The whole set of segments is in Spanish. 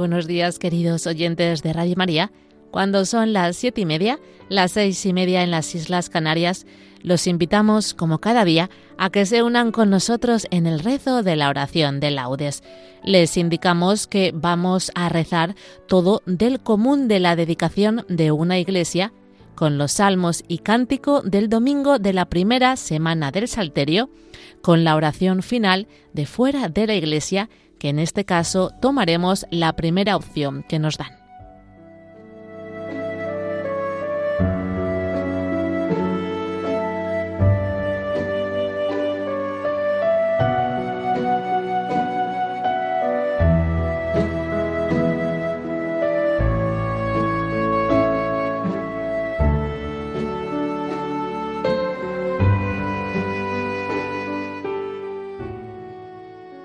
buenos días, queridos oyentes de Radio María. Cuando son las siete y media, las seis y media en las Islas Canarias, los invitamos, como cada día, a que se unan con nosotros en el rezo de la oración de laudes. Les indicamos que vamos a rezar todo del común de la dedicación de una iglesia con los salmos y cántico del domingo de la primera semana del Salterio, con la oración final de fuera de la iglesia, que en este caso tomaremos la primera opción que nos dan.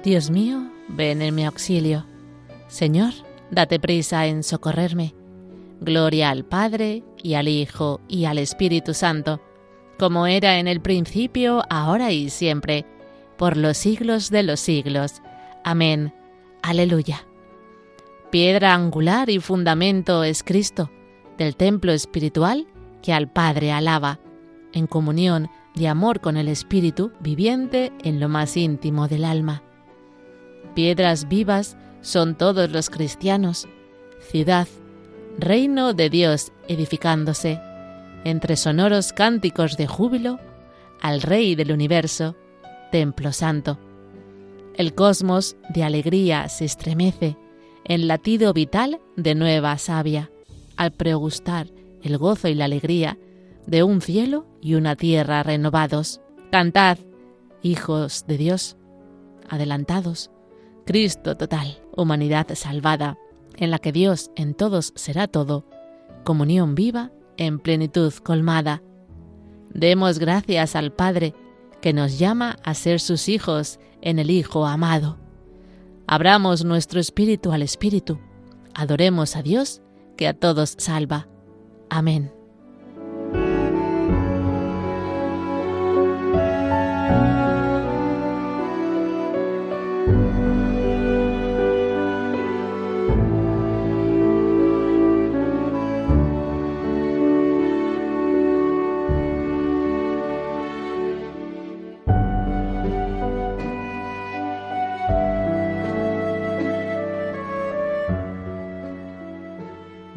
Dios mío, ven en mi auxilio. Señor, date prisa en socorrerme. Gloria al Padre, y al Hijo, y al Espíritu Santo, como era en el principio, ahora y siempre, por los siglos de los siglos. Amén. Aleluya. Piedra angular y fundamento es Cristo, del templo espiritual que al Padre alaba, en comunión de amor con el Espíritu viviente en lo más íntimo del alma. Piedras vivas son todos los cristianos, ciudad, reino de Dios edificándose, entre sonoros cánticos de júbilo, al Rey del universo, templo santo. El cosmos de alegría se estremece en latido vital de nueva savia, al pregustar el gozo y la alegría de un cielo y una tierra renovados. Cantad, hijos de Dios, adelantados, Cristo total, humanidad salvada, en la que Dios en todos será todo, comunión viva en plenitud colmada. Demos gracias al Padre, que nos llama a ser sus hijos en el Hijo amado. Abramos nuestro espíritu al Espíritu, adoremos a Dios, que a todos salva. Amén.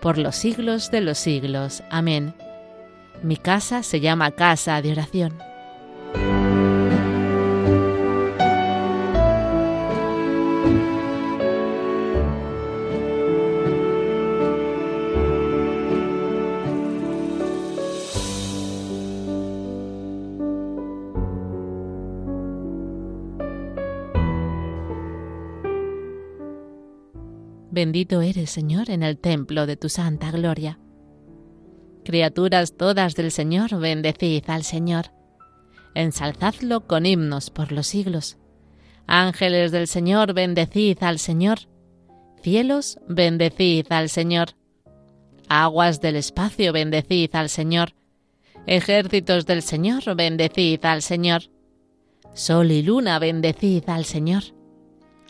por los siglos de los siglos. Amén. Mi casa se llama casa de oración. Bendito eres, Señor, en el templo de tu santa gloria. Criaturas todas del Señor, bendecid al Señor. Ensalzadlo con himnos por los siglos. Ángeles del Señor, bendecid al Señor. Cielos, bendecid al Señor. Aguas del espacio, bendecid al Señor. Ejércitos del Señor, bendecid al Señor. Sol y luna, bendecid al Señor.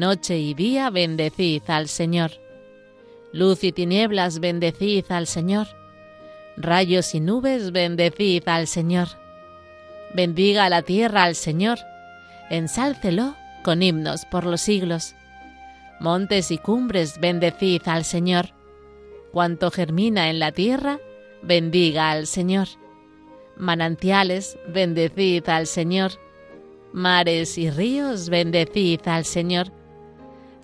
Noche y día, bendecid al Señor. Luz y tinieblas, bendecid al Señor. Rayos y nubes, bendecid al Señor. Bendiga la tierra al Señor. Ensálcelo con himnos por los siglos. Montes y cumbres, bendecid al Señor. Cuanto germina en la tierra, bendiga al Señor. Manantiales, bendecid al Señor. Mares y ríos, bendecid al Señor.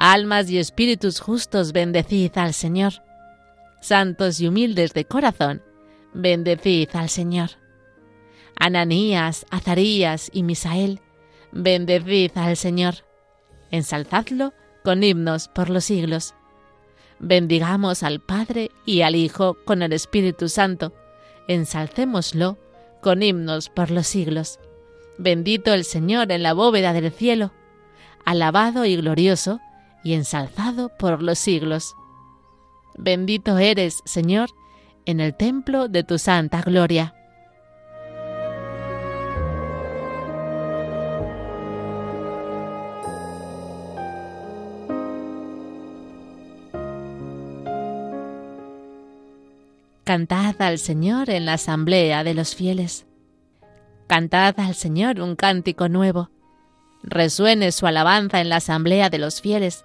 Almas y espíritus justos, bendecid al Señor. Santos y humildes de corazón, bendecid al Señor. Ananías, Azarías y Misael, bendecid al Señor. Ensalzadlo con himnos por los siglos. Bendigamos al Padre y al Hijo con el Espíritu Santo. Ensalcémoslo con himnos por los siglos. Bendito el Señor en la bóveda del cielo. Alabado y glorioso y ensalzado por los siglos. Bendito eres, Señor, en el templo de tu santa gloria. Cantad al Señor en la asamblea de los fieles. Cantad al Señor un cántico nuevo. Resuene su alabanza en la asamblea de los fieles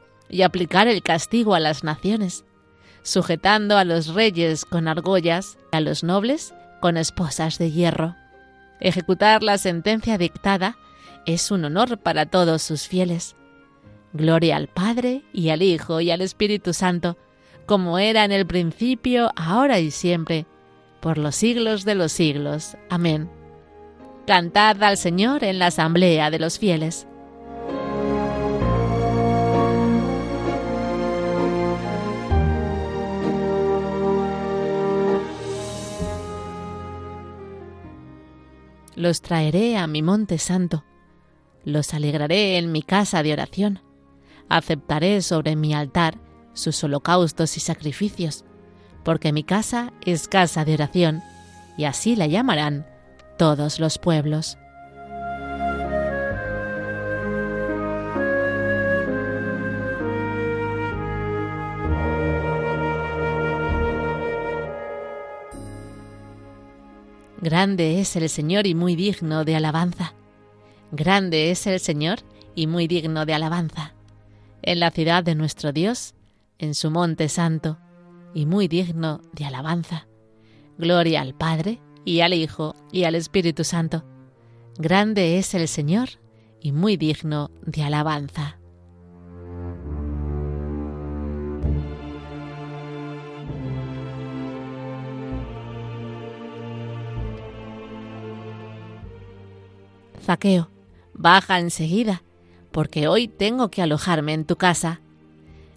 y aplicar el castigo a las naciones, sujetando a los reyes con argollas, a los nobles con esposas de hierro. Ejecutar la sentencia dictada es un honor para todos sus fieles. Gloria al Padre y al Hijo y al Espíritu Santo, como era en el principio, ahora y siempre, por los siglos de los siglos. Amén. Cantad al Señor en la asamblea de los fieles. Los traeré a mi monte santo, los alegraré en mi casa de oración, aceptaré sobre mi altar sus holocaustos y sacrificios, porque mi casa es casa de oración, y así la llamarán todos los pueblos. Grande es el Señor y muy digno de alabanza. Grande es el Señor y muy digno de alabanza. En la ciudad de nuestro Dios, en su monte santo, y muy digno de alabanza. Gloria al Padre, y al Hijo, y al Espíritu Santo. Grande es el Señor y muy digno de alabanza. Zaqueo, baja enseguida, porque hoy tengo que alojarme en tu casa.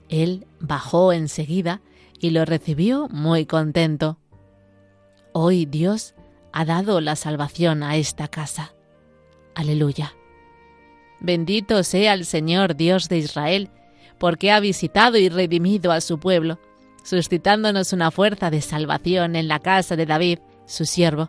Él bajó enseguida y lo recibió muy contento. Hoy Dios ha dado la salvación a esta casa. Aleluya. Bendito sea el Señor Dios de Israel, porque ha visitado y redimido a su pueblo, suscitándonos una fuerza de salvación en la casa de David, su siervo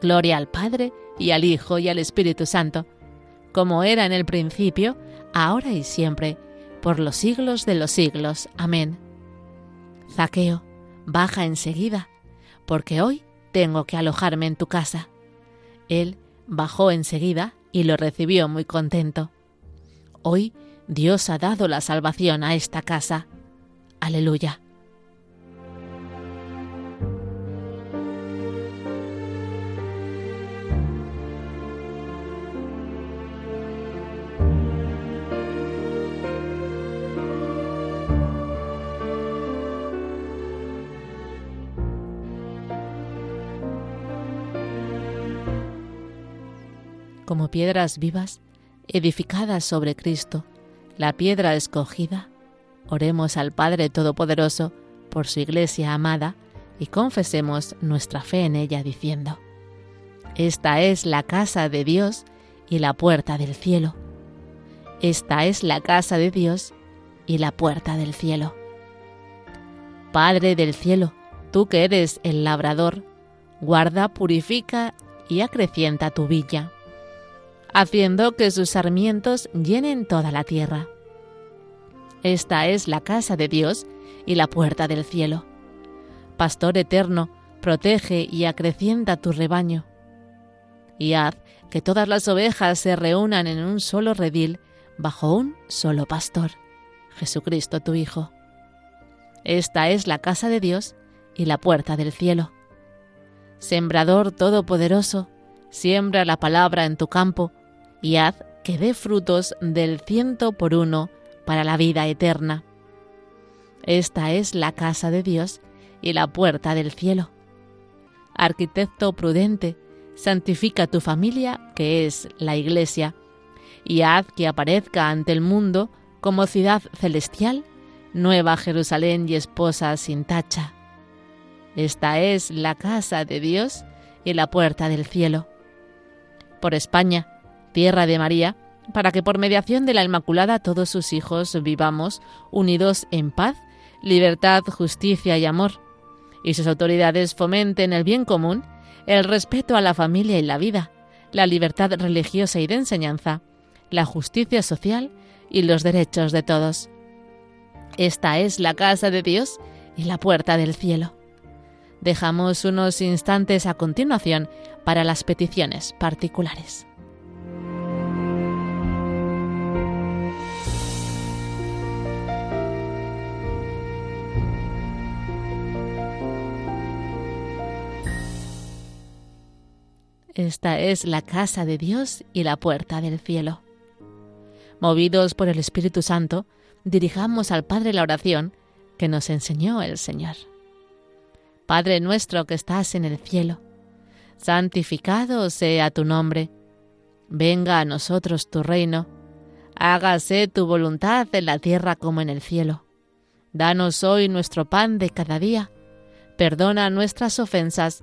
Gloria al Padre, y al Hijo, y al Espíritu Santo, como era en el principio, ahora y siempre, por los siglos de los siglos. Amén. Zaqueo, baja enseguida, porque hoy tengo que alojarme en tu casa. Él bajó enseguida y lo recibió muy contento. Hoy Dios ha dado la salvación a esta casa. Aleluya. Piedras vivas, edificadas sobre Cristo, la piedra escogida, oremos al Padre Todopoderoso por su Iglesia amada y confesemos nuestra fe en ella diciendo, Esta es la casa de Dios y la puerta del cielo. Esta es la casa de Dios y la puerta del cielo. Padre del cielo, tú que eres el labrador, guarda, purifica y acrecienta tu villa haciendo que sus sarmientos llenen toda la tierra. Esta es la casa de Dios y la puerta del cielo. Pastor eterno, protege y acrecienta tu rebaño. Y haz que todas las ovejas se reúnan en un solo redil bajo un solo pastor, Jesucristo tu Hijo. Esta es la casa de Dios y la puerta del cielo. Sembrador todopoderoso, siembra la palabra en tu campo y haz que dé frutos del ciento por uno para la vida eterna. Esta es la casa de Dios y la puerta del cielo. Arquitecto prudente, santifica tu familia, que es la Iglesia, y haz que aparezca ante el mundo como ciudad celestial, nueva Jerusalén y esposa sin tacha. Esta es la casa de Dios y la puerta del cielo. Por España, tierra de María, para que por mediación de la Inmaculada todos sus hijos vivamos unidos en paz, libertad, justicia y amor, y sus autoridades fomenten el bien común, el respeto a la familia y la vida, la libertad religiosa y de enseñanza, la justicia social y los derechos de todos. Esta es la casa de Dios y la puerta del cielo. Dejamos unos instantes a continuación para las peticiones particulares. Esta es la casa de Dios y la puerta del cielo. Movidos por el Espíritu Santo, dirijamos al Padre la oración que nos enseñó el Señor. Padre nuestro que estás en el cielo, santificado sea tu nombre, venga a nosotros tu reino, hágase tu voluntad en la tierra como en el cielo. Danos hoy nuestro pan de cada día, perdona nuestras ofensas,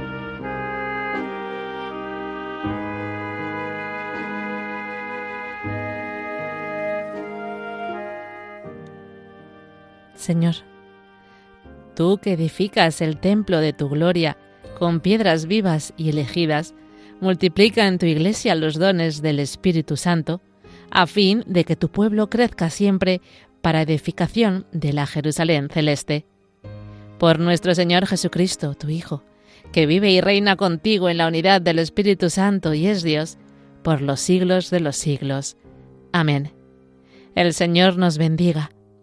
Señor. Tú que edificas el templo de tu gloria con piedras vivas y elegidas, multiplica en tu iglesia los dones del Espíritu Santo, a fin de que tu pueblo crezca siempre para edificación de la Jerusalén celeste. Por nuestro Señor Jesucristo, tu Hijo, que vive y reina contigo en la unidad del Espíritu Santo y es Dios, por los siglos de los siglos. Amén. El Señor nos bendiga